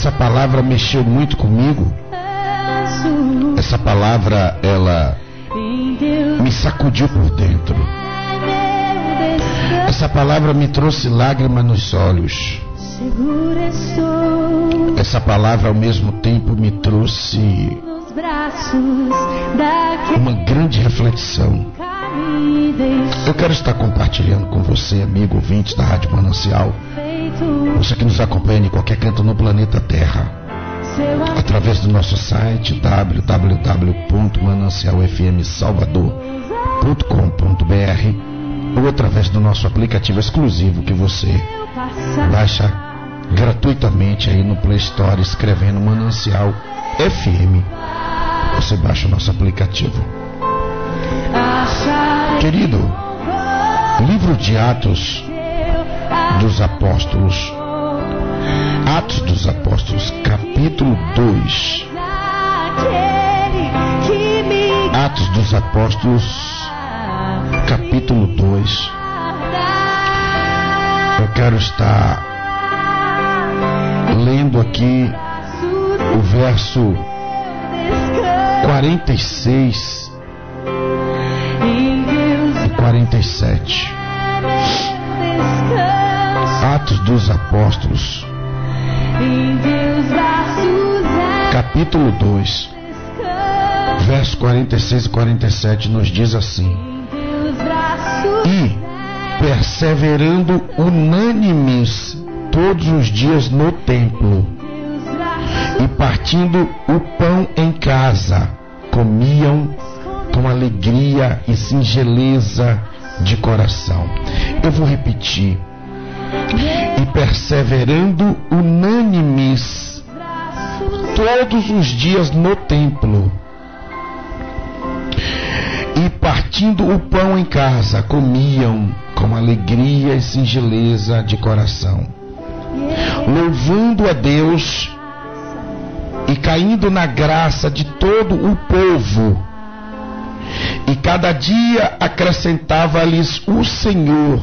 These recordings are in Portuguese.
essa palavra mexeu muito comigo. Essa palavra, ela me sacudiu por dentro. Essa palavra me trouxe lágrimas nos olhos. Essa palavra ao mesmo tempo me trouxe uma grande reflexão. Eu quero estar compartilhando com você, amigo ouvinte da Rádio Manancial, você que nos acompanha em qualquer canto no planeta Terra, através do nosso site www.manancialfmsalvador.com.br ou através do nosso aplicativo exclusivo que você baixa gratuitamente aí no Play Store escrevendo Manancial FM. Você baixa o nosso aplicativo. Querido, livro de Atos dos Apóstolos, Atos dos Apóstolos, capítulo 2. Atos dos Apóstolos, capítulo 2. Eu quero estar lendo aqui o verso 46 e 47. Atos dos Apóstolos, capítulo 2, verso 46 e 47 nos diz assim: E perseverando unânimes todos os dias no templo, e partindo o pão em casa, comiam com alegria e singeleza de coração. Eu vou repetir. E cada dia acrescentava-lhes o Senhor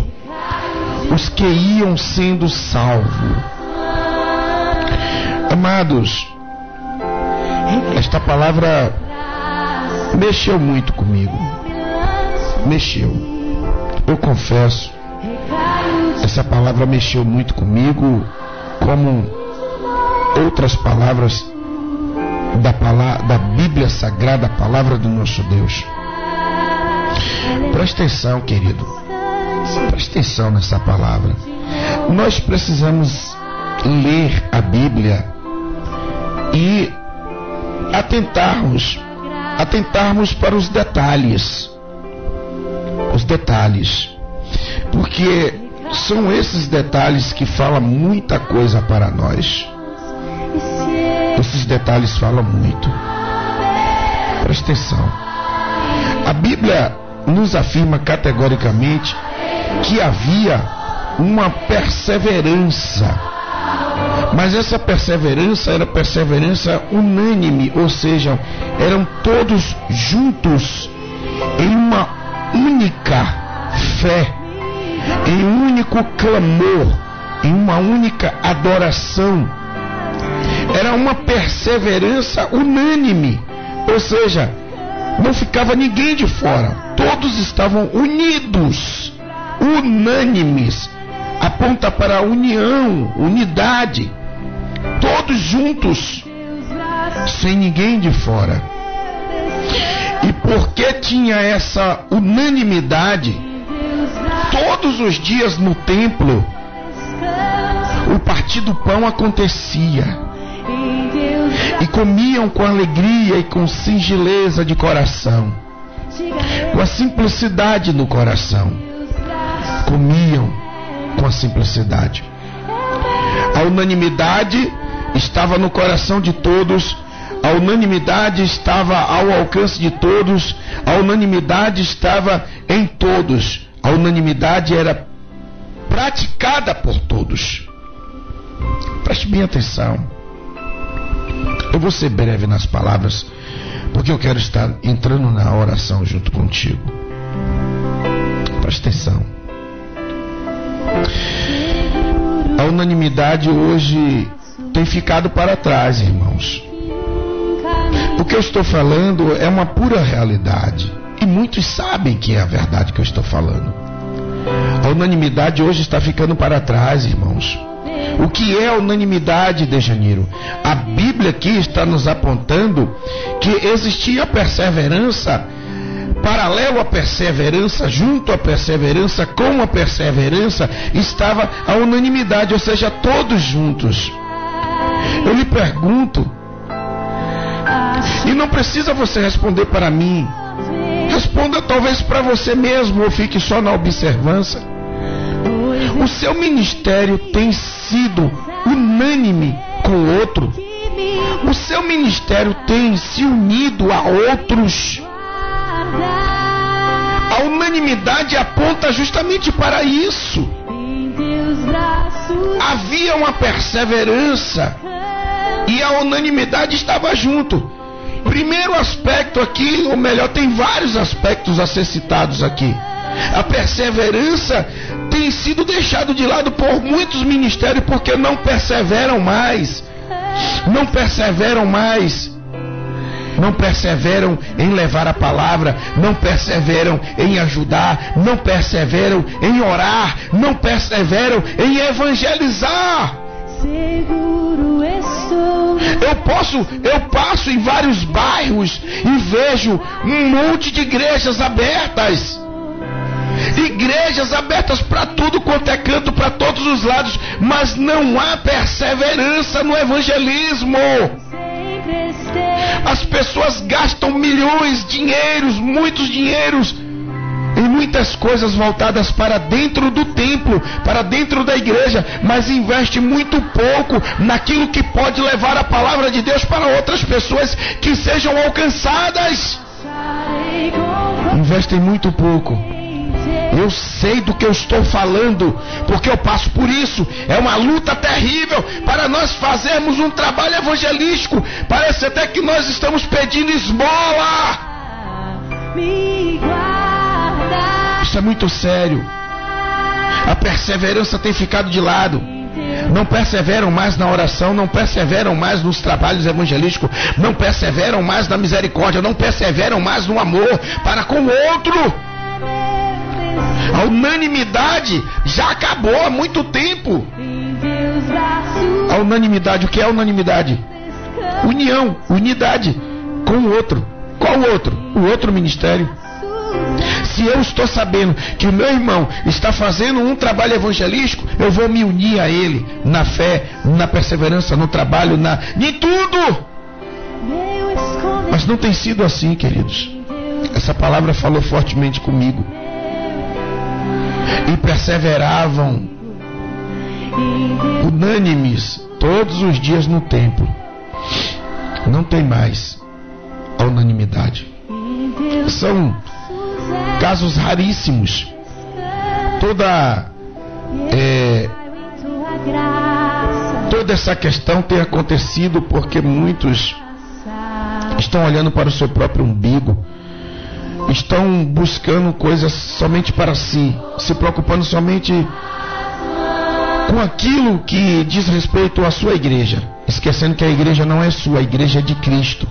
os que iam sendo salvos. Amados, esta palavra mexeu muito comigo. Mexeu. Eu confesso, essa palavra mexeu muito comigo, como outras palavras da, palavra, da Bíblia Sagrada, a palavra do nosso Deus. Presta atenção, querido. Presta atenção nessa palavra. Nós precisamos ler a Bíblia e atentarmos, atentarmos para os detalhes. Os detalhes. Porque são esses detalhes que falam muita coisa para nós. Esses detalhes falam muito. Presta atenção. A Bíblia nos afirma categoricamente que havia uma perseverança. Mas essa perseverança era perseverança unânime, ou seja, eram todos juntos em uma única fé, em um único clamor, em uma única adoração. Era uma perseverança unânime, ou seja, não ficava ninguém de fora, todos estavam unidos unânimes, aponta para a união, unidade, todos juntos, sem ninguém de fora. E porque tinha essa unanimidade, todos os dias no templo, o partir do pão acontecia. E comiam com alegria e com singeleza de coração, com a simplicidade no coração comiam com a simplicidade. A unanimidade estava no coração de todos, a unanimidade estava ao alcance de todos, a unanimidade estava em todos, a unanimidade era praticada por todos. Preste bem atenção. Eu vou ser breve nas palavras, porque eu quero estar entrando na oração junto contigo. Presta atenção. A unanimidade hoje tem ficado para trás, irmãos. O que eu estou falando é uma pura realidade. E muitos sabem que é a verdade que eu estou falando. A unanimidade hoje está ficando para trás, irmãos. O que é unanimidade, Dejaniro? A Bíblia aqui está nos apontando que existia perseverança, paralelo à perseverança, junto à perseverança, com a perseverança, estava a unanimidade, ou seja, todos juntos. Eu lhe pergunto, e não precisa você responder para mim. Responda talvez para você mesmo ou fique só na observância. O seu ministério tem sido unânime com outro. O seu ministério tem se unido a outros. A unanimidade aponta justamente para isso. Havia uma perseverança e a unanimidade estava junto. Primeiro aspecto aqui, ou melhor, tem vários aspectos a ser citados aqui. A perseverança tem sido deixado de lado por muitos ministérios porque não perseveram mais. Não perseveram mais. Não perseveram em levar a palavra, não perseveram em ajudar, não perseveram em orar, não perseveram em evangelizar. Seguro estou. Eu posso, eu passo em vários bairros e vejo um monte de igrejas abertas. Igrejas abertas para tudo quanto é canto, para todos os lados, mas não há perseverança no evangelismo. As pessoas gastam milhões, dinheiros, muitos dinheiros em muitas coisas voltadas para dentro do templo, para dentro da igreja, mas investe muito pouco naquilo que pode levar a palavra de Deus para outras pessoas que sejam alcançadas. Investem muito pouco. Eu sei do que eu estou falando, porque eu passo por isso. É uma luta terrível para nós fazermos um trabalho evangelístico. Parece até que nós estamos pedindo esmola. Isso é muito sério. A perseverança tem ficado de lado. Não perseveram mais na oração, não perseveram mais nos trabalhos evangelísticos, não perseveram mais na misericórdia, não perseveram mais no amor para com o outro. A unanimidade já acabou há muito tempo. A unanimidade, o que é unanimidade? União, unidade com o outro. Qual o outro? O outro ministério. Se eu estou sabendo que o meu irmão está fazendo um trabalho evangelístico, eu vou me unir a ele na fé, na perseverança, no trabalho, na em tudo. Mas não tem sido assim, queridos. Essa palavra falou fortemente comigo. E perseveravam unânimes todos os dias no templo. Não tem mais a unanimidade. São casos raríssimos. Toda é, toda essa questão tem acontecido porque muitos estão olhando para o seu próprio umbigo, estão buscando coisas somente para si, se preocupando somente com aquilo que diz respeito à sua igreja, esquecendo que a igreja não é sua, a igreja é de Cristo.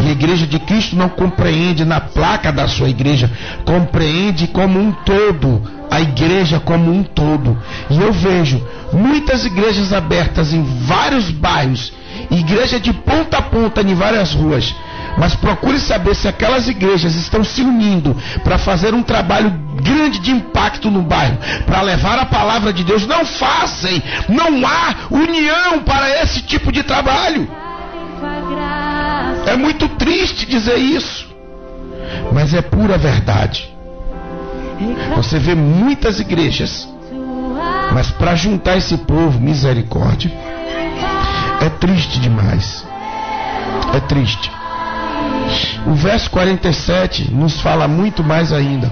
E a igreja de Cristo não compreende na placa da sua igreja, compreende como um todo, a igreja como um todo. E eu vejo muitas igrejas abertas em vários bairros, igreja de ponta a ponta em várias ruas. Mas procure saber se aquelas igrejas estão se unindo para fazer um trabalho grande de impacto no bairro, para levar a palavra de Deus. Não fazem, não há união para esse tipo de trabalho. É muito triste dizer isso, mas é pura verdade. Você vê muitas igrejas, mas para juntar esse povo, misericórdia, é triste demais. É triste. O verso 47 nos fala muito mais ainda.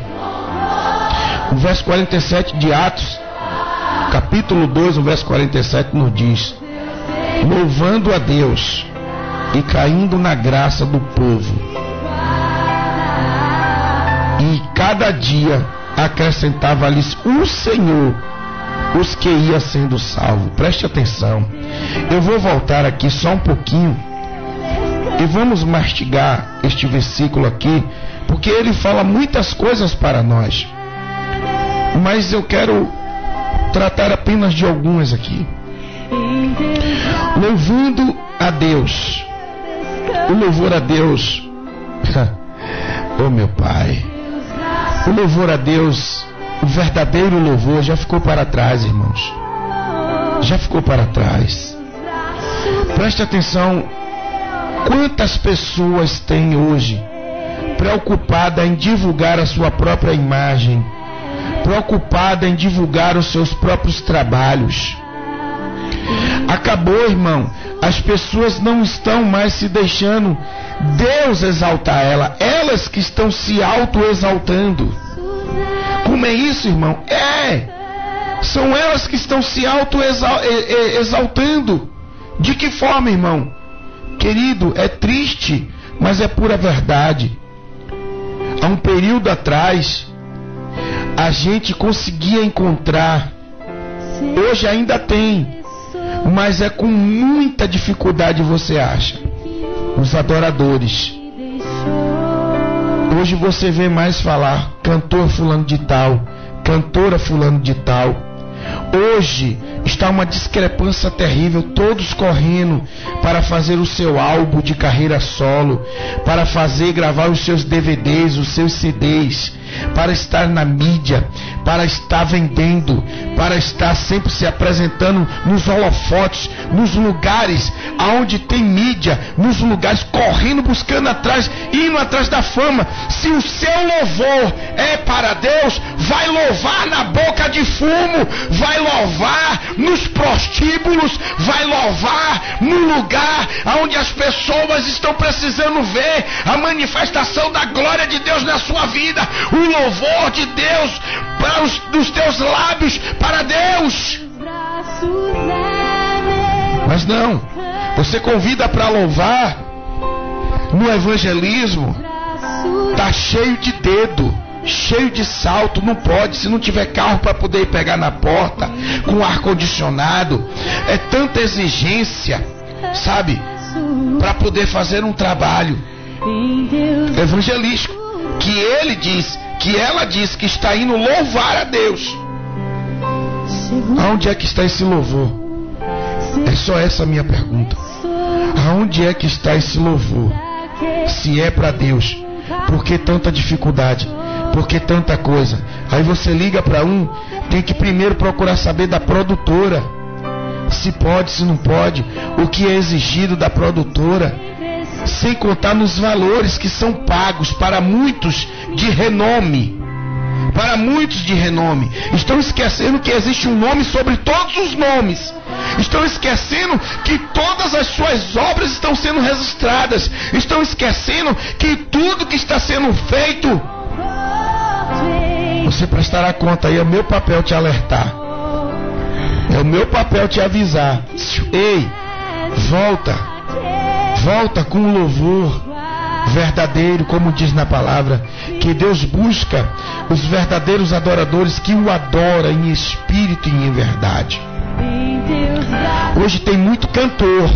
O verso 47 de Atos, capítulo 2, o verso 47 nos diz: Louvando a Deus e caindo na graça do povo. E cada dia acrescentava-lhes o Senhor os que ia sendo salvo. Preste atenção. Eu vou voltar aqui só um pouquinho e vamos mastigar este versículo aqui, porque ele fala muitas coisas para nós. Mas eu quero tratar apenas de algumas aqui. Louvando a Deus. O louvor a Deus. oh meu Pai. O louvor a Deus, o verdadeiro louvor já ficou para trás, irmãos. Já ficou para trás. Preste atenção. Quantas pessoas têm hoje preocupada em divulgar a sua própria imagem, preocupada em divulgar os seus próprios trabalhos? Acabou, irmão. As pessoas não estão mais se deixando Deus exaltar ela, elas que estão se auto-exaltando. Como é isso, irmão? É. São elas que estão se auto-exaltando. De que forma, irmão? Querido, é triste, mas é pura verdade. Há um período atrás, a gente conseguia encontrar, hoje ainda tem, mas é com muita dificuldade você acha. Os adoradores. Hoje você vê mais falar cantor fulano de tal, cantora fulano de tal. Hoje está uma discrepância terrível, todos correndo para fazer o seu álbum de carreira solo, para fazer gravar os seus DVDs, os seus CDs para estar na mídia, para estar vendendo, para estar sempre se apresentando nos holofotes, nos lugares aonde tem mídia, nos lugares correndo, buscando atrás, indo atrás da fama. Se o seu louvor é para Deus, vai louvar na boca de fumo, vai louvar nos prostíbulos, vai louvar no lugar aonde as pessoas estão precisando ver a manifestação da glória de Deus na sua vida. O louvor de Deus para os dos teus lábios para Deus. Mas não, você convida para louvar no evangelismo, tá cheio de dedo, cheio de salto, não pode, se não tiver carro para poder pegar na porta, com ar condicionado, é tanta exigência, sabe, para poder fazer um trabalho evangelístico que ele diz que ela diz que está indo louvar a Deus. Aonde é que está esse louvor? É só essa minha pergunta. Aonde é que está esse louvor? Se é para Deus, por que tanta dificuldade? Por que tanta coisa? Aí você liga para um, tem que primeiro procurar saber da produtora. Se pode, se não pode, o que é exigido da produtora sem contar nos valores que são pagos para muitos de renome. Para muitos de renome. Estão esquecendo que existe um nome sobre todos os nomes. Estão esquecendo que todas as suas obras estão sendo registradas. Estão esquecendo que tudo que está sendo feito. Você prestará conta aí, é o meu papel te alertar. É o meu papel te avisar. Ei, volta volta com o louvor verdadeiro, como diz na palavra, que Deus busca os verdadeiros adoradores que o adoram em espírito e em verdade. Hoje tem muito cantor,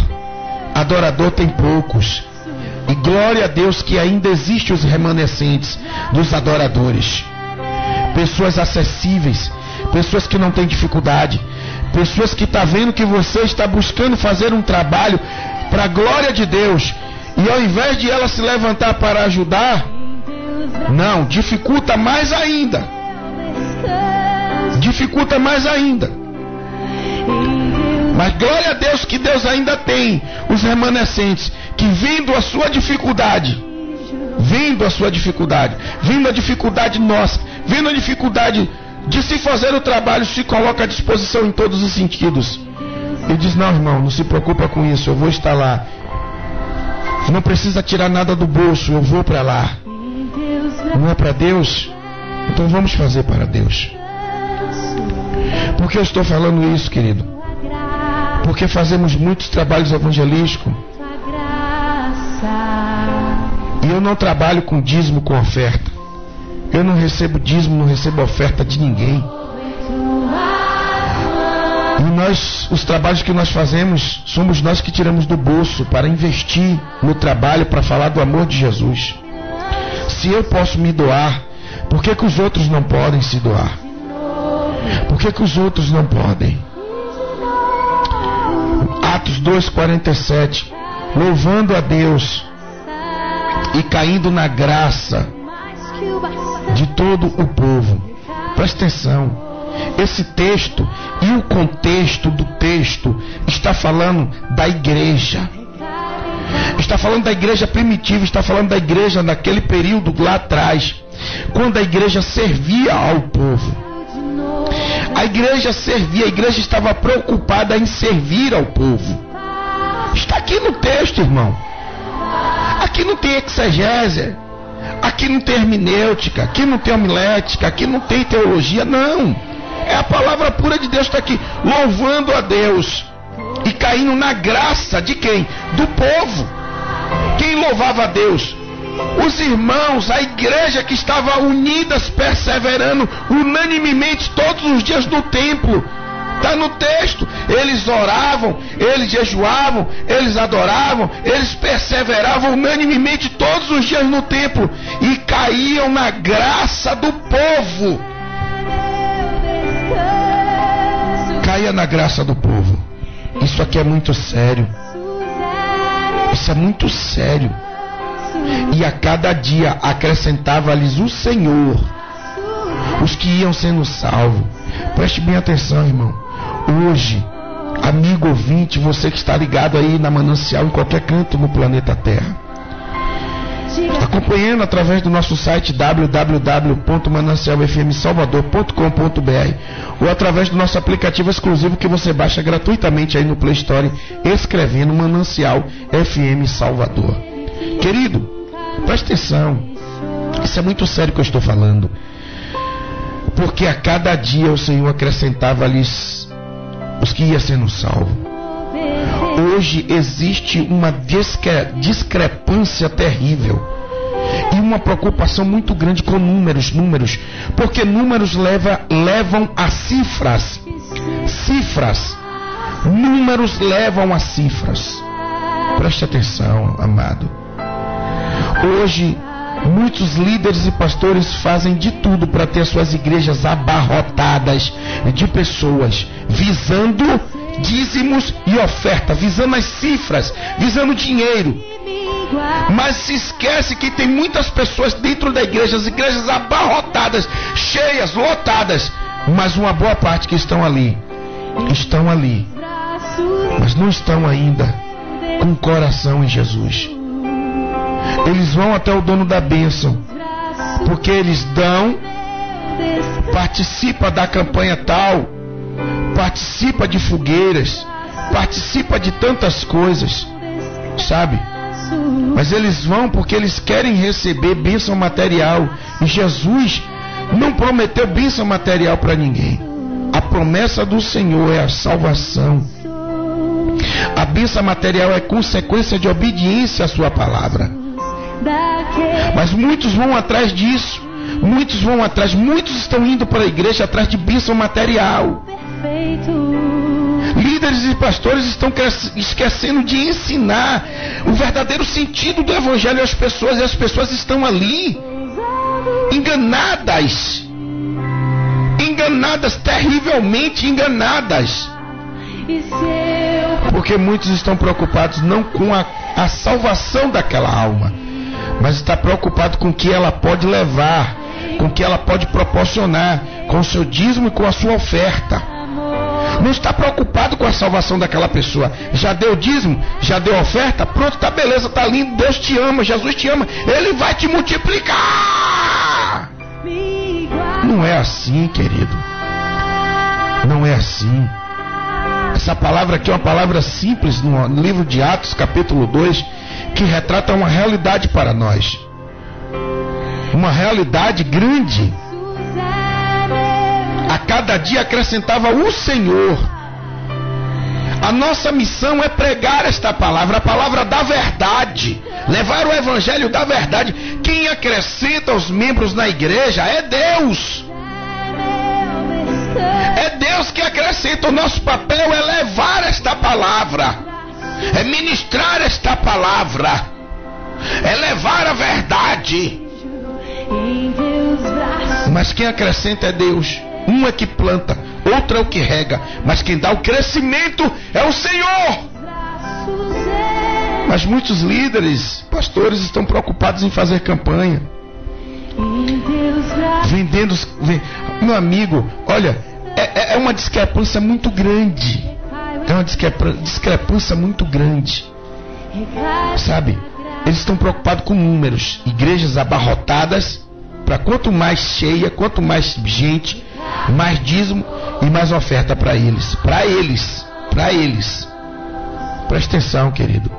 adorador tem poucos. E glória a Deus que ainda existem os remanescentes dos adoradores. Pessoas acessíveis, pessoas que não têm dificuldade, pessoas que estão tá vendo que você está buscando fazer um trabalho para a glória de Deus, e ao invés de ela se levantar para ajudar, não, dificulta mais ainda. Dificulta mais ainda. Mas glória a Deus que Deus ainda tem os remanescentes que vindo a sua dificuldade, vindo a sua dificuldade, vindo a dificuldade nossa, vindo a dificuldade de se fazer o trabalho, se coloca à disposição em todos os sentidos. Ele diz: Não, irmão, não se preocupa com isso, eu vou estar lá. Não precisa tirar nada do bolso, eu vou para lá. Não é para Deus? Então vamos fazer para Deus. Por que eu estou falando isso, querido? Porque fazemos muitos trabalhos evangelísticos. E eu não trabalho com dízimo, com oferta. Eu não recebo dízimo, não recebo oferta de ninguém. E nós, os trabalhos que nós fazemos, somos nós que tiramos do bolso para investir no trabalho, para falar do amor de Jesus. Se eu posso me doar, por que, que os outros não podem se doar? Por que, que os outros não podem? Atos 2,47 Louvando a Deus e caindo na graça de todo o povo. Presta atenção. Esse texto e o contexto do texto está falando da igreja. Está falando da igreja primitiva, está falando da igreja naquele período lá atrás, quando a igreja servia ao povo. A igreja servia, a igreja estava preocupada em servir ao povo. Está aqui no texto, irmão. Aqui não tem exegese, aqui não tem hermenêutica, aqui não tem homilética, aqui não tem teologia, não. É a palavra pura de Deus está aqui, louvando a Deus e caindo na graça de quem? Do povo. Quem louvava a Deus? Os irmãos, a igreja que estava unidas, perseverando unanimemente todos os dias no templo. Está no texto. Eles oravam, eles jejuavam, eles adoravam, eles perseveravam unanimemente todos os dias no templo e caíam na graça do povo. Caia na graça do povo. Isso aqui é muito sério. Isso é muito sério. E a cada dia acrescentava-lhes o Senhor os que iam sendo salvos. Preste bem atenção, irmão. Hoje, amigo ouvinte, você que está ligado aí na manancial em qualquer canto no planeta Terra. Acompanhando através do nosso site www.manancialfmsalvador.com.br ou através do nosso aplicativo exclusivo que você baixa gratuitamente aí no Play Store, escrevendo Manancial FM Salvador. Querido, preste atenção. Isso é muito sério que eu estou falando. Porque a cada dia o Senhor acrescentava-lhes os que iam sendo salvos. Hoje existe uma discrepância terrível e uma preocupação muito grande com números, números, porque números leva, levam a cifras, cifras, números levam a cifras. Preste atenção, amado. Hoje Muitos líderes e pastores fazem de tudo para ter suas igrejas abarrotadas de pessoas, visando dízimos e oferta, visando as cifras, visando dinheiro. Mas se esquece que tem muitas pessoas dentro da igreja, as igrejas abarrotadas, cheias, lotadas, mas uma boa parte que estão ali, estão ali, mas não estão ainda com o coração em Jesus. Eles vão até o dono da bênção, porque eles dão, participa da campanha tal, participa de fogueiras, participa de tantas coisas, sabe? Mas eles vão porque eles querem receber bênção material. E Jesus não prometeu bênção material para ninguém. A promessa do Senhor é a salvação. A bênção material é consequência de obediência à sua palavra. Mas muitos vão atrás disso. Muitos vão atrás, muitos estão indo para a igreja atrás de bênção material. Líderes e pastores estão esquecendo de ensinar o verdadeiro sentido do evangelho às pessoas e as pessoas estão ali enganadas. Enganadas, terrivelmente enganadas. Porque muitos estão preocupados não com a, a salvação daquela alma, mas está preocupado com o que ela pode levar, com o que ela pode proporcionar, com o seu dízimo e com a sua oferta. Não está preocupado com a salvação daquela pessoa. Já deu dízimo, já deu oferta, pronto, tá beleza, tá lindo, Deus te ama, Jesus te ama, Ele vai te multiplicar. Não é assim, querido. Não é assim. Essa palavra aqui é uma palavra simples no livro de Atos, capítulo 2 que retrata uma realidade para nós. Uma realidade grande. A cada dia acrescentava o Senhor A nossa missão é pregar esta palavra, a palavra da verdade, levar o evangelho da verdade. Quem acrescenta os membros na igreja é Deus. É Deus que acrescenta. O nosso papel é levar esta palavra, é ministrar esta palavra, é levar a verdade. Mas quem acrescenta é Deus. Um é que planta, outro é o que rega, mas quem dá o crescimento é o Senhor. Mas muitos líderes, pastores estão preocupados em fazer campanha. Vendendo. Meu amigo, olha, é, é, é uma discrepância muito grande. É uma discrepância muito grande. Sabe? Eles estão preocupados com números. Igrejas abarrotadas. Para quanto mais cheia, quanto mais gente, mais dízimo e mais oferta para eles. Para eles. Para eles. Presta atenção, querido.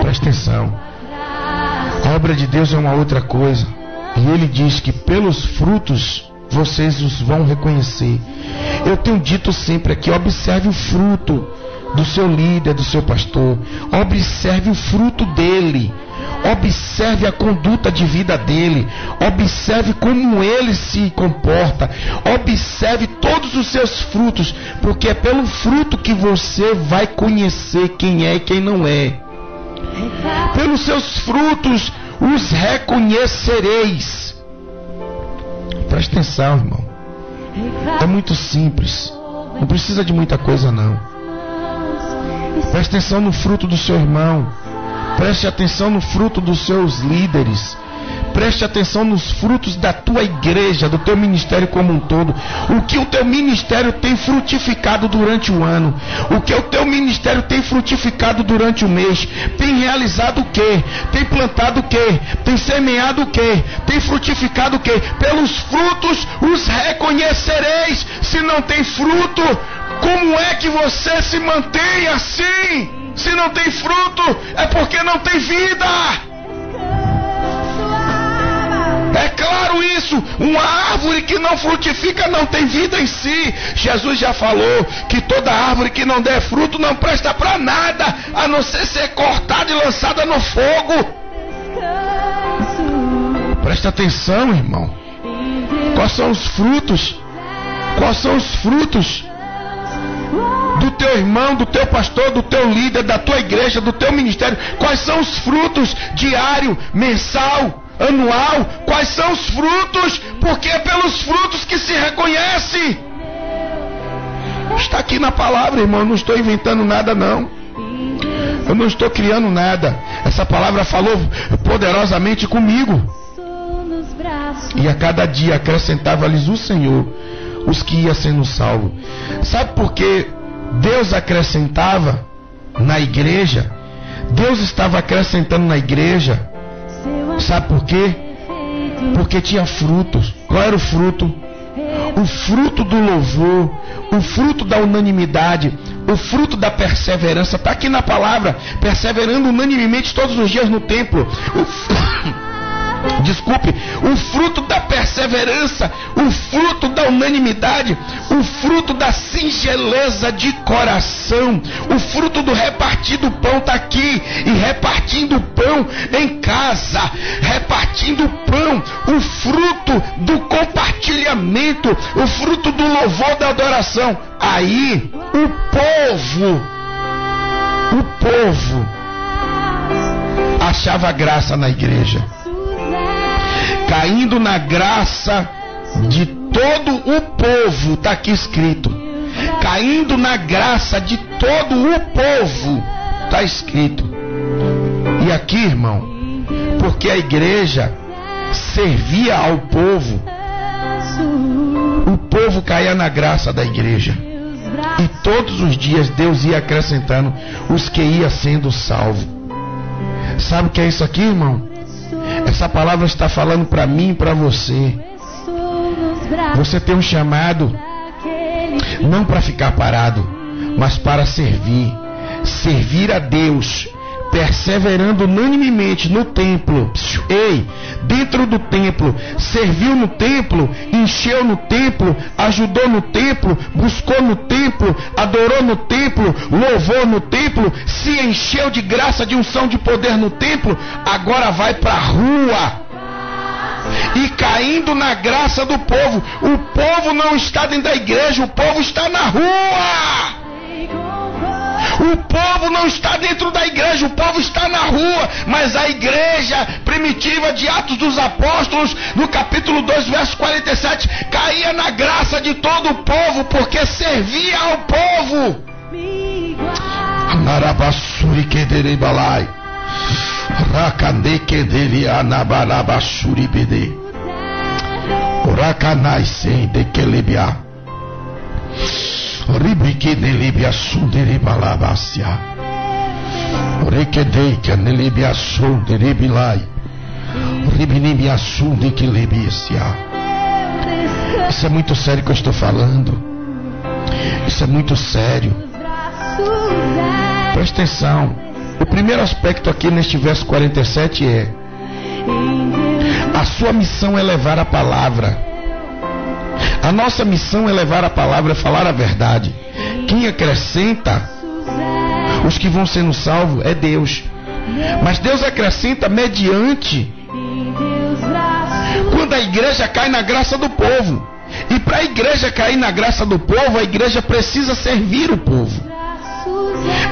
Presta atenção. A obra de Deus é uma outra coisa. E ele diz que pelos frutos vocês os vão reconhecer. Eu tenho dito sempre aqui: observe o fruto do seu líder, do seu pastor. Observe o fruto dele. Observe a conduta de vida dele. Observe como ele se comporta. Observe todos os seus frutos, porque é pelo fruto que você vai conhecer quem é e quem não é. Pelos seus frutos os reconhecereis. Preste atenção, irmão. É muito simples. Não precisa de muita coisa, não. Preste atenção no fruto do seu irmão. Preste atenção no fruto dos seus líderes. Preste atenção nos frutos da tua igreja, do teu ministério como um todo. O que o teu ministério tem frutificado durante o ano. O que o teu ministério tem frutificado durante o mês. Tem realizado o quê? Tem plantado o quê? Tem semeado o quê? Tem frutificado o quê? Pelos frutos os reconhecereis. Se não tem fruto, como é que você se mantém assim? Se não tem fruto, é porque não tem vida. É claro isso. Uma árvore que não frutifica não tem vida em si. Jesus já falou que toda árvore que não der fruto não presta para nada, a não ser ser cortada e lançada no fogo. Presta atenção, irmão. Quais são os frutos? Quais são os frutos? Do teu irmão, do teu pastor, do teu líder, da tua igreja, do teu ministério. Quais são os frutos diário, mensal, anual? Quais são os frutos? Porque é pelos frutos que se reconhece. Está aqui na palavra, irmão. Eu não estou inventando nada, não. Eu não estou criando nada. Essa palavra falou poderosamente comigo. E a cada dia acrescentava-lhes o Senhor os que iam sendo salvos. Sabe por que Deus acrescentava na igreja? Deus estava acrescentando na igreja. Sabe por quê? Porque tinha frutos. Qual era o fruto? O fruto do louvor, o fruto da unanimidade, o fruto da perseverança. Está aqui na palavra, perseverando unanimemente todos os dias no templo. O desculpe, o fruto da perseverança, o fruto da unanimidade, o fruto da singeleza de coração, o fruto do repartido pão está aqui e repartindo pão em casa, repartindo pão, o fruto do compartilhamento, o fruto do louvor da adoração. Aí o povo, o povo achava graça na igreja caindo na graça de todo o povo, está aqui escrito. Caindo na graça de todo o povo, está escrito. E aqui, irmão, porque a igreja servia ao povo, o povo caía na graça da igreja. E todos os dias Deus ia acrescentando os que ia sendo salvo. Sabe o que é isso aqui, irmão? Essa palavra está falando para mim e para você. Você tem um chamado não para ficar parado, mas para servir. Servir a Deus perseverando unanimemente no templo. Ei, dentro do templo, serviu no templo, encheu no templo, ajudou no templo, buscou no templo, adorou no templo, louvou no templo, se encheu de graça, de unção, de poder no templo, agora vai para a rua e caindo na graça do povo. O povo não está dentro da igreja, o povo está na rua. O povo não está dentro da igreja, o povo está na rua, mas a igreja primitiva de Atos dos Apóstolos, no capítulo 2, verso 47, caía na graça de todo o povo, porque servia ao povo. Anarabassuri sem kelebia. Ribike nelibia sundere balabasia. Rekedei que nelibia sundere bilai. Ribinibia sunde que lebisia. Isso é muito sério que eu estou falando. Isso é muito sério. Presta atenção. O primeiro aspecto aqui neste verso 47 é: a sua missão é levar a palavra. A nossa missão é levar a palavra, falar a verdade. Quem acrescenta os que vão sendo salvos é Deus. Mas Deus acrescenta mediante quando a igreja cai na graça do povo. E para a igreja cair na graça do povo, a igreja precisa servir o povo.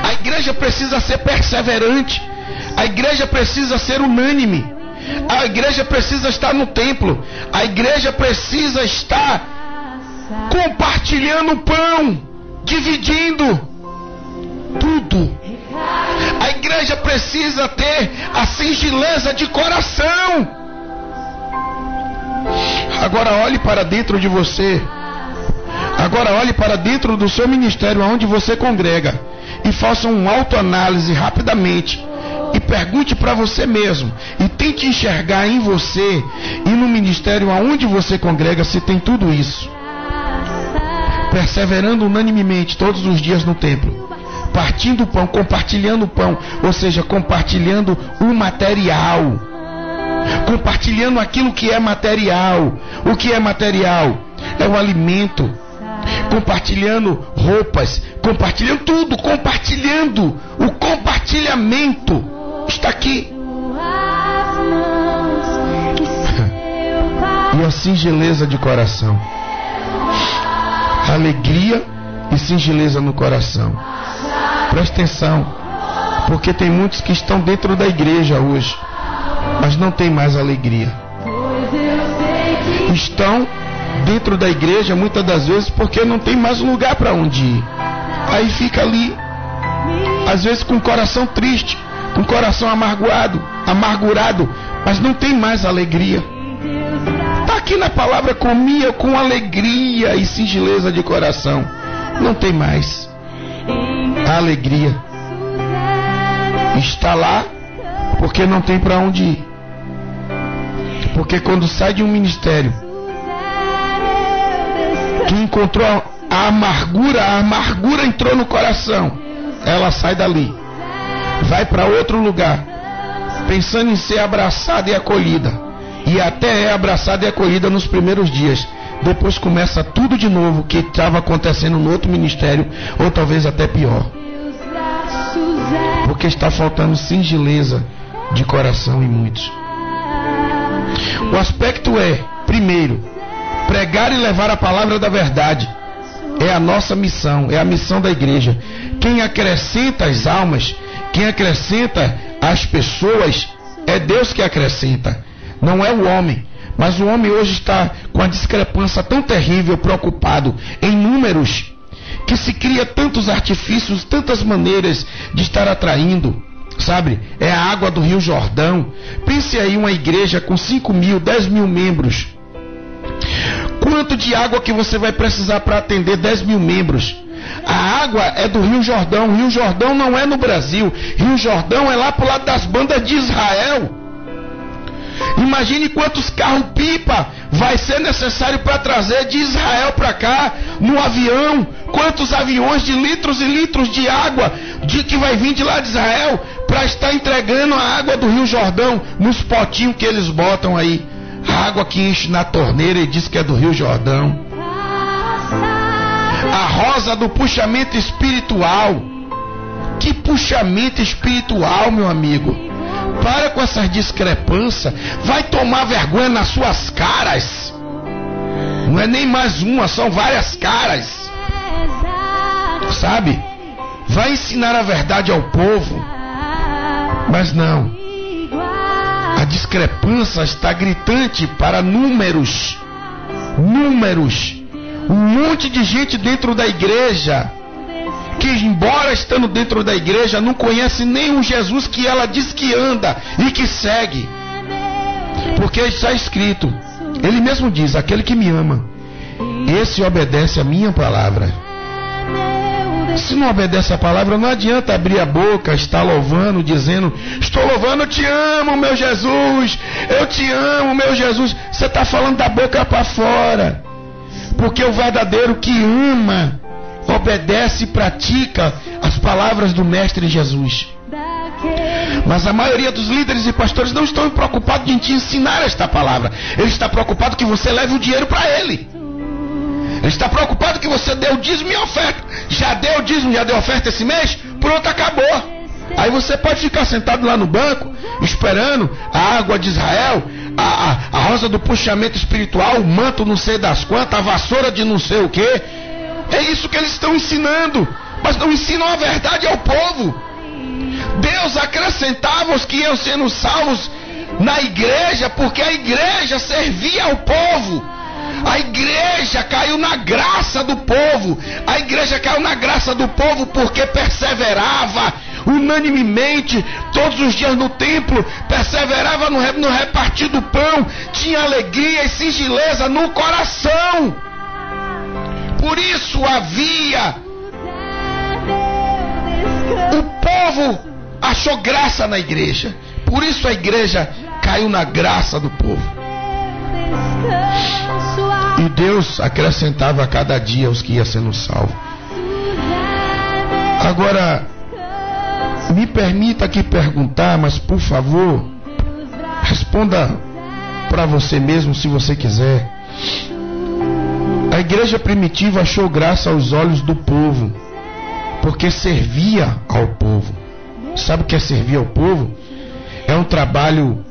A igreja precisa ser perseverante. A igreja precisa ser unânime. A igreja precisa estar no templo. A igreja precisa estar compartilhando o pão, dividindo tudo. A igreja precisa ter a singeleza de coração. Agora olhe para dentro de você. Agora olhe para dentro do seu ministério, aonde você congrega, e faça uma autoanálise rapidamente pergunte para você mesmo e tente enxergar em você e no ministério aonde você congrega se tem tudo isso. Perseverando unanimemente todos os dias no templo, partindo o pão, compartilhando o pão, ou seja, compartilhando o material. Compartilhando aquilo que é material. O que é material? É o alimento. Compartilhando roupas, compartilhando tudo, compartilhando o compartilhamento está aqui. e a singeleza de coração. Alegria e singeleza no coração. Presta atenção, porque tem muitos que estão dentro da igreja hoje, mas não tem mais alegria. Estão dentro da igreja muitas das vezes porque não tem mais lugar para onde ir. Aí fica ali, às vezes com o coração triste, o coração amargurado, amargurado, mas não tem mais alegria. Está aqui na palavra comia com alegria e singeleza de coração. Não tem mais. A alegria está lá porque não tem para onde ir. Porque quando sai de um ministério que encontrou a amargura, a amargura entrou no coração, ela sai dali vai para outro lugar, pensando em ser abraçada e acolhida. E até é abraçada e acolhida nos primeiros dias. Depois começa tudo de novo que estava acontecendo no outro ministério, ou talvez até pior. Porque está faltando singeleza de coração em muitos. O aspecto é, primeiro, pregar e levar a palavra da verdade. É a nossa missão, é a missão da igreja. Quem acrescenta as almas quem acrescenta às pessoas é Deus que acrescenta, não é o homem. Mas o homem hoje está com a discrepância tão terrível, preocupado em números, que se cria tantos artifícios, tantas maneiras de estar atraindo. Sabe, é a água do Rio Jordão. Pense aí uma igreja com 5 mil, 10 mil membros. Quanto de água que você vai precisar para atender 10 mil membros? A água é do Rio Jordão. Rio Jordão não é no Brasil. Rio Jordão é lá pro lado das bandas de Israel. Imagine quantos carros pipa vai ser necessário para trazer de Israel para cá no avião. Quantos aviões de litros e litros de água de que vai vir de lá de Israel para estar entregando a água do Rio Jordão nos potinhos que eles botam aí. A água que enche na torneira e diz que é do Rio Jordão. A rosa do puxamento espiritual. Que puxamento espiritual, meu amigo. Para com essas discrepâncias. Vai tomar vergonha nas suas caras. Não é nem mais uma, são várias caras. Sabe? Vai ensinar a verdade ao povo. Mas não. A discrepância está gritante para números. Números. Um monte de gente dentro da igreja que, embora estando dentro da igreja, não conhece nem o Jesus que ela diz que anda e que segue. Porque está escrito: Ele mesmo diz: Aquele que me ama, esse obedece a minha palavra. Se não obedece a palavra, não adianta abrir a boca, estar louvando, dizendo: Estou louvando, eu te amo, meu Jesus. Eu te amo, meu Jesus. Você está falando da boca para fora. Porque o verdadeiro que ama, obedece e pratica as palavras do Mestre Jesus. Mas a maioria dos líderes e pastores não estão preocupados em te ensinar esta palavra. Ele está preocupado que você leve o dinheiro para ele. Ele está preocupado que você dê o dízimo e oferta. Já deu o dízimo, já deu oferta esse mês? Pronto, acabou. Aí você pode ficar sentado lá no banco, esperando a água de Israel, a, a, rosa do puxamento espiritual, o manto não sei das quantas, a vassoura de não sei o que. É isso que eles estão ensinando. Mas não ensinam a verdade ao povo. Deus acrescentava os que iam sendo salvos na igreja, porque a igreja servia ao povo. A igreja caiu na graça do povo. A igreja caiu na graça do povo porque perseverava unanimemente todos os dias no templo, perseverava no, no repartir do pão, tinha alegria e sigileza no coração. Por isso havia o povo achou graça na igreja. Por isso a igreja caiu na graça do povo. E Deus acrescentava a cada dia os que iam sendo salvos. Agora, me permita aqui perguntar, mas por favor, responda para você mesmo se você quiser. A igreja primitiva achou graça aos olhos do povo, porque servia ao povo. Sabe o que é servir ao povo? É um trabalho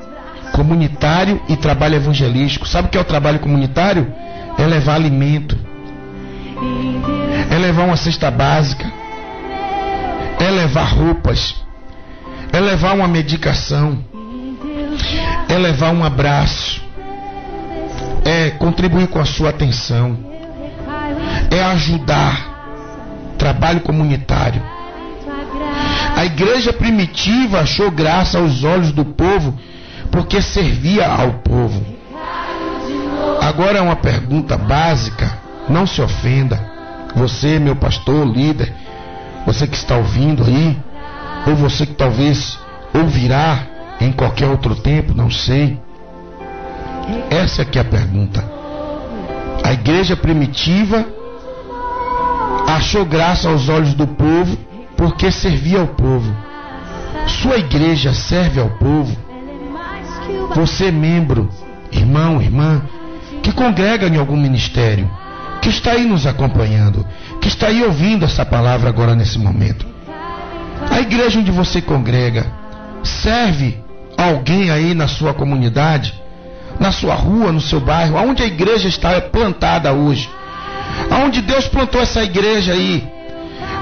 comunitário e trabalho evangelístico. Sabe o que é o trabalho comunitário? É levar alimento, é levar uma cesta básica, é levar roupas, é levar uma medicação, é levar um abraço, é contribuir com a sua atenção, é ajudar. Trabalho comunitário. A igreja primitiva achou graça aos olhos do povo porque servia ao povo. Agora é uma pergunta básica, não se ofenda. Você, meu pastor, líder, você que está ouvindo aí, ou você que talvez ouvirá em qualquer outro tempo, não sei. Essa é que é a pergunta. A igreja primitiva achou graça aos olhos do povo porque servia ao povo. Sua igreja serve ao povo. Você, membro, irmão, irmã, que congrega em algum ministério, que está aí nos acompanhando, que está aí ouvindo essa palavra agora nesse momento. A igreja onde você congrega serve alguém aí na sua comunidade, na sua rua, no seu bairro, aonde a igreja está plantada hoje. Aonde Deus plantou essa igreja aí.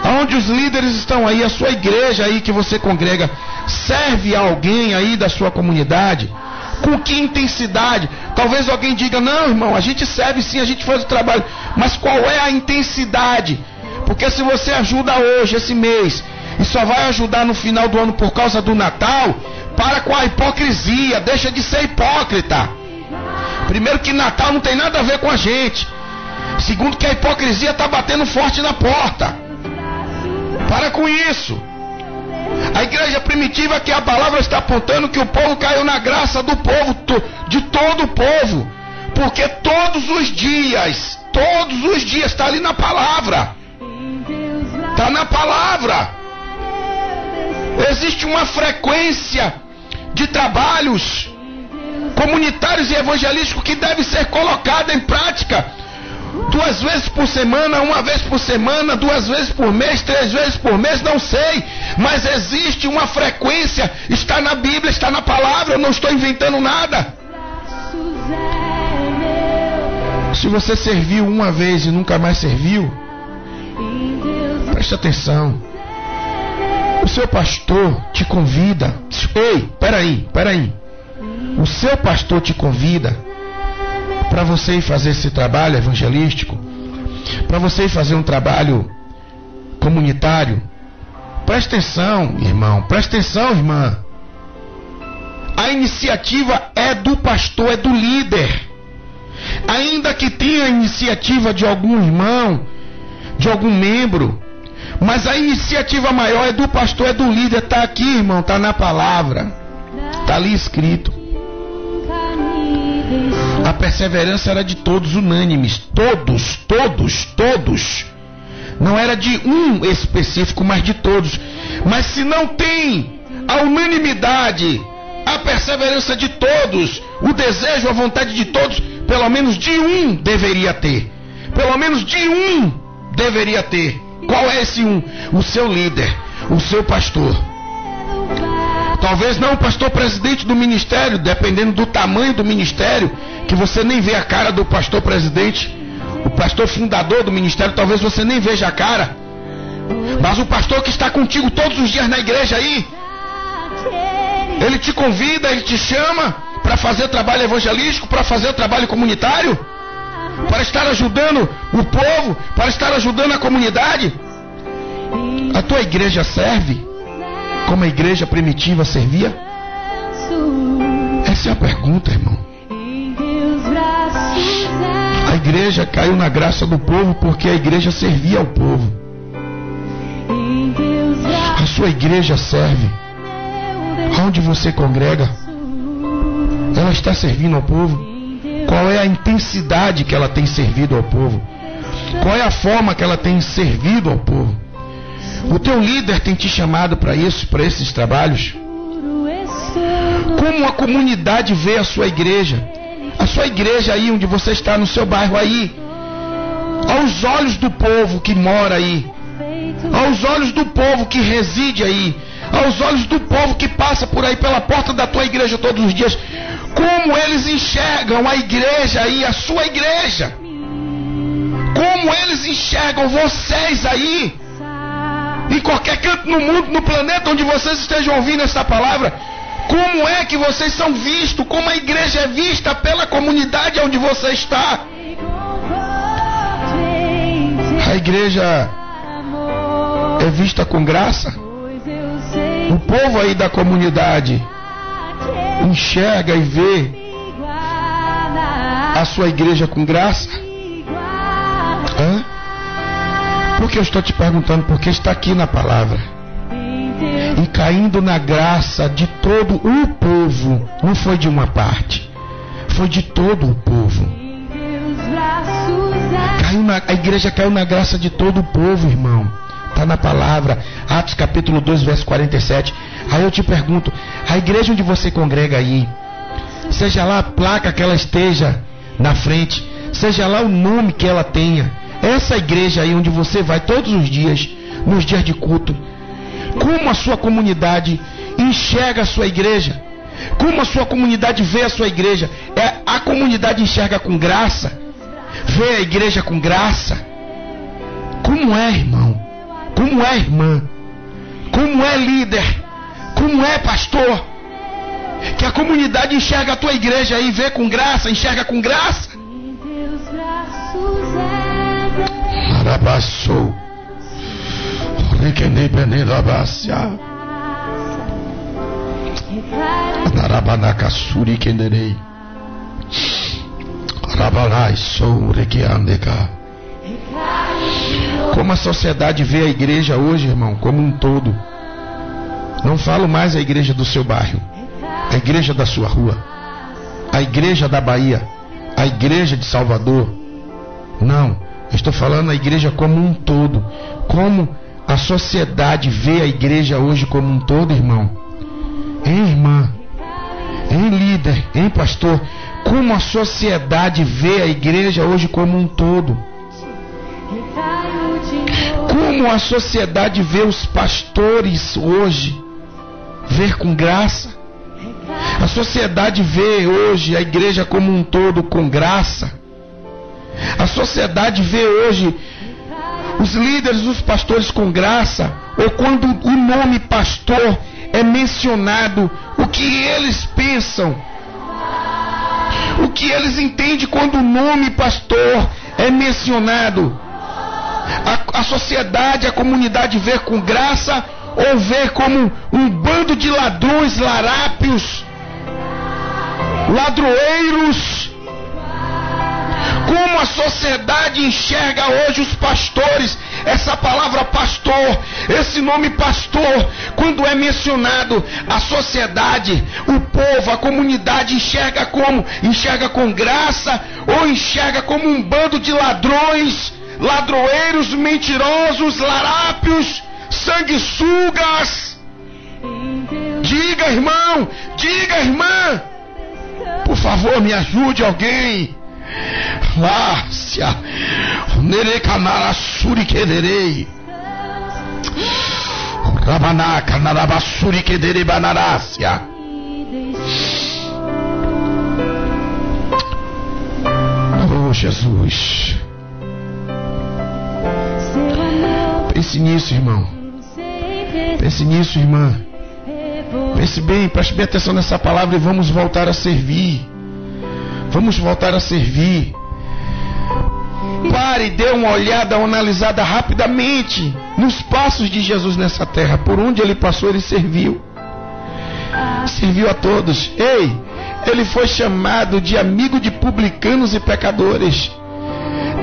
Aonde os líderes estão aí, a sua igreja aí que você congrega, serve alguém aí da sua comunidade? Com que intensidade? Talvez alguém diga: não, irmão, a gente serve sim, a gente faz o trabalho. Mas qual é a intensidade? Porque se você ajuda hoje, esse mês, e só vai ajudar no final do ano por causa do Natal, para com a hipocrisia, deixa de ser hipócrita. Primeiro, que Natal não tem nada a ver com a gente. Segundo, que a hipocrisia está batendo forte na porta. Para com isso. A igreja primitiva que a palavra está apontando que o povo caiu na graça do povo, de todo o povo. Porque todos os dias, todos os dias está ali na palavra. Está na palavra. Existe uma frequência de trabalhos comunitários e evangelísticos que deve ser colocada em prática. Duas vezes por semana, uma vez por semana, duas vezes por mês, três vezes por mês, não sei. Mas existe uma frequência, está na Bíblia, está na palavra, eu não estou inventando nada. Se você serviu uma vez e nunca mais serviu, preste atenção. O seu pastor te convida. Ei, peraí, peraí. O seu pastor te convida para você ir fazer esse trabalho evangelístico, para você ir fazer um trabalho comunitário. Preste atenção, irmão, preste atenção, irmã. A iniciativa é do pastor, é do líder. Ainda que tenha a iniciativa de algum irmão, de algum membro, mas a iniciativa maior é do pastor, é do líder. Está aqui, irmão, está na palavra. Está ali escrito. A perseverança era de todos, unânimes. Todos, todos, todos. Não era de um específico, mas de todos. Mas se não tem a unanimidade, a perseverança de todos, o desejo, a vontade de todos, pelo menos de um deveria ter. Pelo menos de um deveria ter. Qual é esse um? O seu líder, o seu pastor. Talvez não pastor presidente do ministério, dependendo do tamanho do ministério, que você nem vê a cara do pastor presidente, o pastor fundador do ministério, talvez você nem veja a cara. Mas o pastor que está contigo todos os dias na igreja aí, ele te convida, ele te chama para fazer trabalho evangelístico, para fazer trabalho comunitário para estar ajudando o povo, para estar ajudando a comunidade. A tua igreja serve como a igreja primitiva servia? Essa é a pergunta, irmão. A igreja caiu na graça do povo porque a igreja servia ao povo. A sua igreja serve. Onde você congrega, ela está servindo ao povo. Qual é a intensidade que ela tem servido ao povo? Qual é a forma que ela tem servido ao povo? O teu líder tem te chamado para isso, para esses trabalhos? Como a comunidade vê a sua igreja? A sua igreja aí onde você está, no seu bairro aí, aos olhos do povo que mora aí, aos olhos do povo que reside aí, aos olhos do povo que passa por aí pela porta da tua igreja todos os dias, como eles enxergam a igreja e a sua igreja. Como eles enxergam vocês aí. Em qualquer canto no mundo, no planeta onde vocês estejam ouvindo essa palavra. Como é que vocês são vistos? Como a igreja é vista pela comunidade onde você está? A igreja é vista com graça? O povo aí da comunidade enxerga e vê a sua igreja com graça? Porque eu estou te perguntando, porque está aqui na palavra. E caindo na graça de todo o povo, não foi de uma parte, foi de todo o povo. Caiu na, a igreja caiu na graça de todo o povo, irmão. Está na palavra, Atos capítulo 2, verso 47. Aí eu te pergunto: a igreja onde você congrega aí, seja lá a placa que ela esteja na frente, seja lá o nome que ela tenha, essa igreja aí onde você vai todos os dias, nos dias de culto, como a sua comunidade enxerga a sua igreja? Como a sua comunidade vê a sua igreja? É, a comunidade enxerga com graça? Vê a igreja com graça? Como é, irmão? Como é, irmã? Como é, líder? Como é, pastor? Que a comunidade enxerga a tua igreja aí, vê com graça, enxerga com graça. Arabaçou. Requenei penelabácia. Narabanacasuri kenderei. Arabalai sou requeandeka. Como a sociedade vê a igreja hoje, irmão, como um todo. Não falo mais a igreja do seu bairro, a igreja da sua rua, a igreja da Bahia, a igreja de Salvador. Não, estou falando a igreja como um todo, como a sociedade vê a igreja hoje como um todo, irmão? Hein, irmã? Hein, líder? Hein, pastor? Como a sociedade vê a igreja hoje como um todo? Como a sociedade vê os pastores hoje? Ver com graça? A sociedade vê hoje a igreja como um todo com graça? A sociedade vê hoje os líderes, os pastores com graça, ou quando o nome pastor é mencionado, o que eles pensam, o que eles entendem quando o nome pastor é mencionado. A, a sociedade, a comunidade vê com graça ou vê como um bando de ladrões, larápios, ladroeiros, a sociedade enxerga hoje os pastores, essa palavra pastor, esse nome pastor, quando é mencionado, a sociedade, o povo, a comunidade enxerga como? Enxerga com graça ou enxerga como um bando de ladrões, ladroeiros, mentirosos, larápios, sanguessugas? Diga, irmão, diga, irmã. Por favor, me ajude alguém. Lácia. Nerekanara surikerei. Rabanaka narabasuri kedere banarácia. Oh Jesus. Pense nisso, irmão. Pense nisso, irmã. Pense bem, preste bem atenção nessa palavra e vamos voltar a servir. Vamos voltar a servir. Pare, dê uma olhada, uma analisada rapidamente nos passos de Jesus nessa terra. Por onde ele passou, ele serviu. Serviu a todos. Ei, ele foi chamado de amigo de publicanos e pecadores.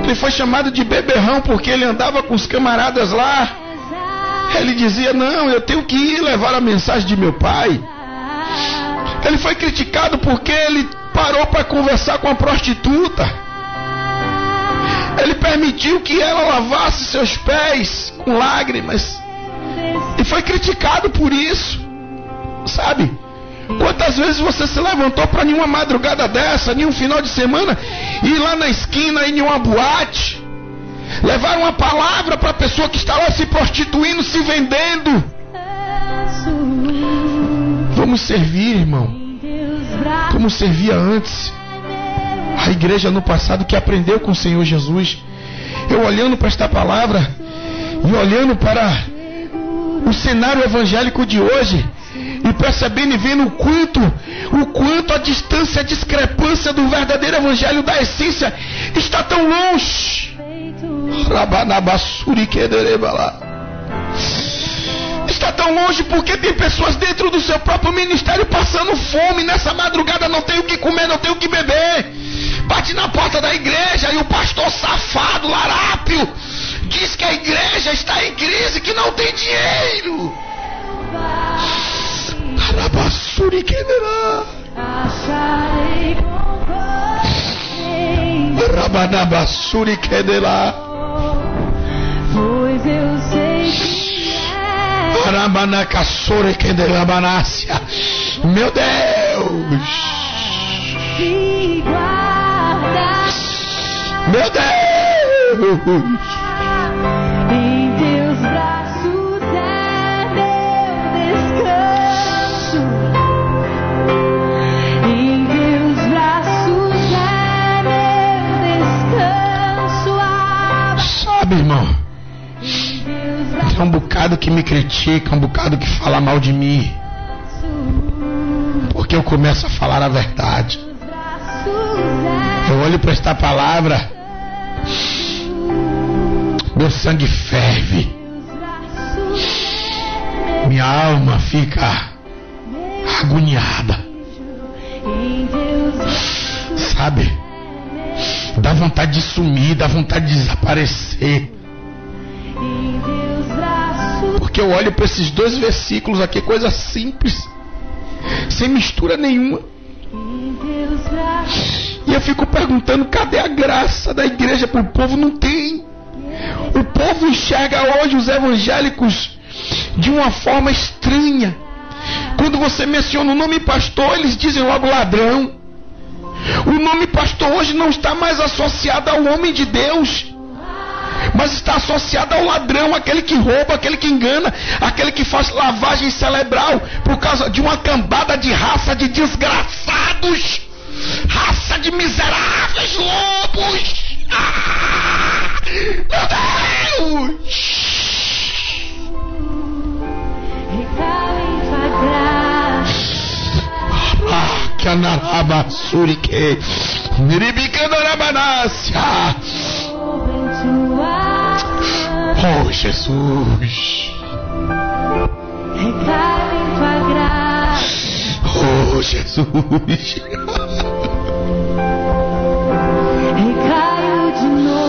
Ele foi chamado de beberrão porque ele andava com os camaradas lá. Ele dizia: Não, eu tenho que ir levar a mensagem de meu pai. Ele foi criticado porque ele parou para conversar com a prostituta. Ele permitiu que ela lavasse seus pés com lágrimas. E foi criticado por isso. Sabe? Quantas vezes você se levantou para nenhuma madrugada dessa, nenhum final de semana, ir lá na esquina em uma boate, levar uma palavra para a pessoa que está lá se prostituindo, se vendendo? Vamos servir, irmão como servia antes. A igreja no passado que aprendeu com o Senhor Jesus. Eu olhando para esta palavra e olhando para o cenário evangélico de hoje e percebendo e vendo o quanto, o quanto a distância, a discrepância do verdadeiro evangelho da essência está tão longe. Rabanabassuri lá está tão longe porque tem pessoas dentro do seu próprio ministério passando fome nessa madrugada, não tem o que comer, não tem o que beber. Bate na porta da igreja e o pastor safado, larápio, diz que a igreja está em crise, que não tem dinheiro. Arabassuri quedará. Rabanabassuri quedará. Pois eu sei meu Deus! Meu Deus! Bocado que me critica, um bocado que fala mal de mim. Porque eu começo a falar a verdade. Eu olho para esta palavra. Meu sangue ferve. Minha alma fica agoniada. Sabe? Dá vontade de sumir, dá vontade de desaparecer. Porque eu olho para esses dois versículos aqui, coisa simples, sem mistura nenhuma. E eu fico perguntando: cadê a graça da igreja para o povo? Não tem. O povo enxerga hoje os evangélicos de uma forma estranha. Quando você menciona o nome pastor, eles dizem logo ladrão. O nome pastor hoje não está mais associado ao homem de Deus, mas está associado ao ladrão, aquele que rouba, aquele que engana, aquele que faz lavagem cerebral por causa de uma cambada de raça de desgraçados, raça de miseráveis lobos. Ah, meu Deus! Ah, que anaraba surike, niribicandarabanácia. Oh, Jesus. Recai em tua graça. Oh, Jesus. Recaio de novo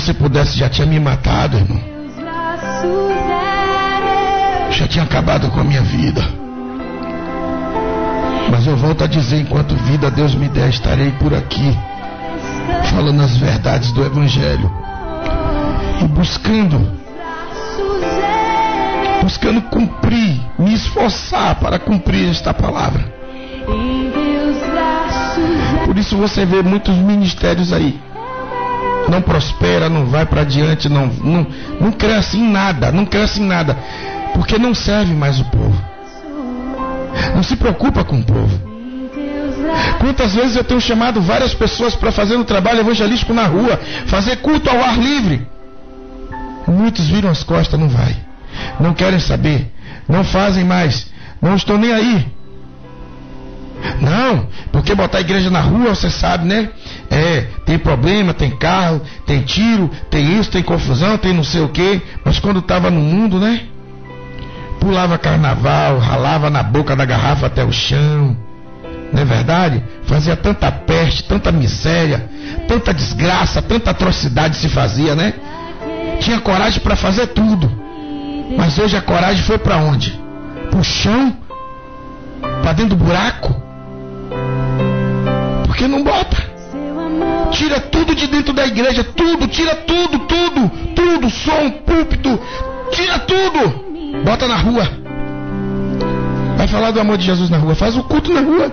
se pudesse já tinha me matado, irmão. Já tinha acabado com a minha vida. Mas eu volto a dizer, enquanto vida Deus me der, estarei por aqui, falando as verdades do Evangelho. E buscando, buscando cumprir, me esforçar para cumprir esta palavra. Por isso você vê muitos ministérios aí. Não prospera, não vai para adiante, não, não, não cresce em nada, não cresce em nada. Porque não serve mais o povo. Não se preocupa com o povo. Quantas vezes eu tenho chamado várias pessoas para fazer um trabalho evangelístico na rua, fazer culto ao ar livre. Muitos viram as costas, não vai. Não querem saber, não fazem mais, não estão nem aí. Não, porque botar a igreja na rua, você sabe, né? É, tem problema, tem carro, tem tiro, tem isso, tem confusão, tem não sei o quê. Mas quando estava no mundo, né? Pulava carnaval, ralava na boca da garrafa até o chão. Não é verdade? Fazia tanta peste, tanta miséria, tanta desgraça, tanta atrocidade se fazia, né? Tinha coragem para fazer tudo. Mas hoje a coragem foi para onde? Pro chão? Para dentro do buraco? Porque não bota. Tira tudo de dentro da igreja, tudo, tira tudo, tudo, tudo, som, púlpito, tira tudo. Bota na rua. Vai falar do amor de Jesus na rua, faz o culto na rua.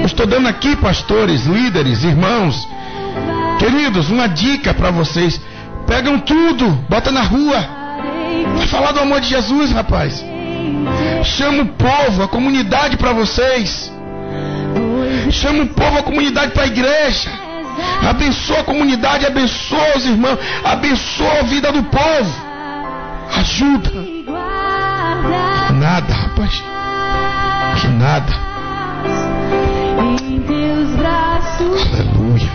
Eu estou dando aqui, pastores, líderes, irmãos, queridos, uma dica para vocês. Pegam tudo, bota na rua. Vai falar do amor de Jesus, rapaz. Chama o povo, a comunidade para vocês. Chama o povo, a comunidade para a igreja. Abençoa a comunidade, abençoa os irmãos, abençoa a vida do povo. Ajuda. guarda Nada, rapaz. Que nada. em teus braços Aleluia.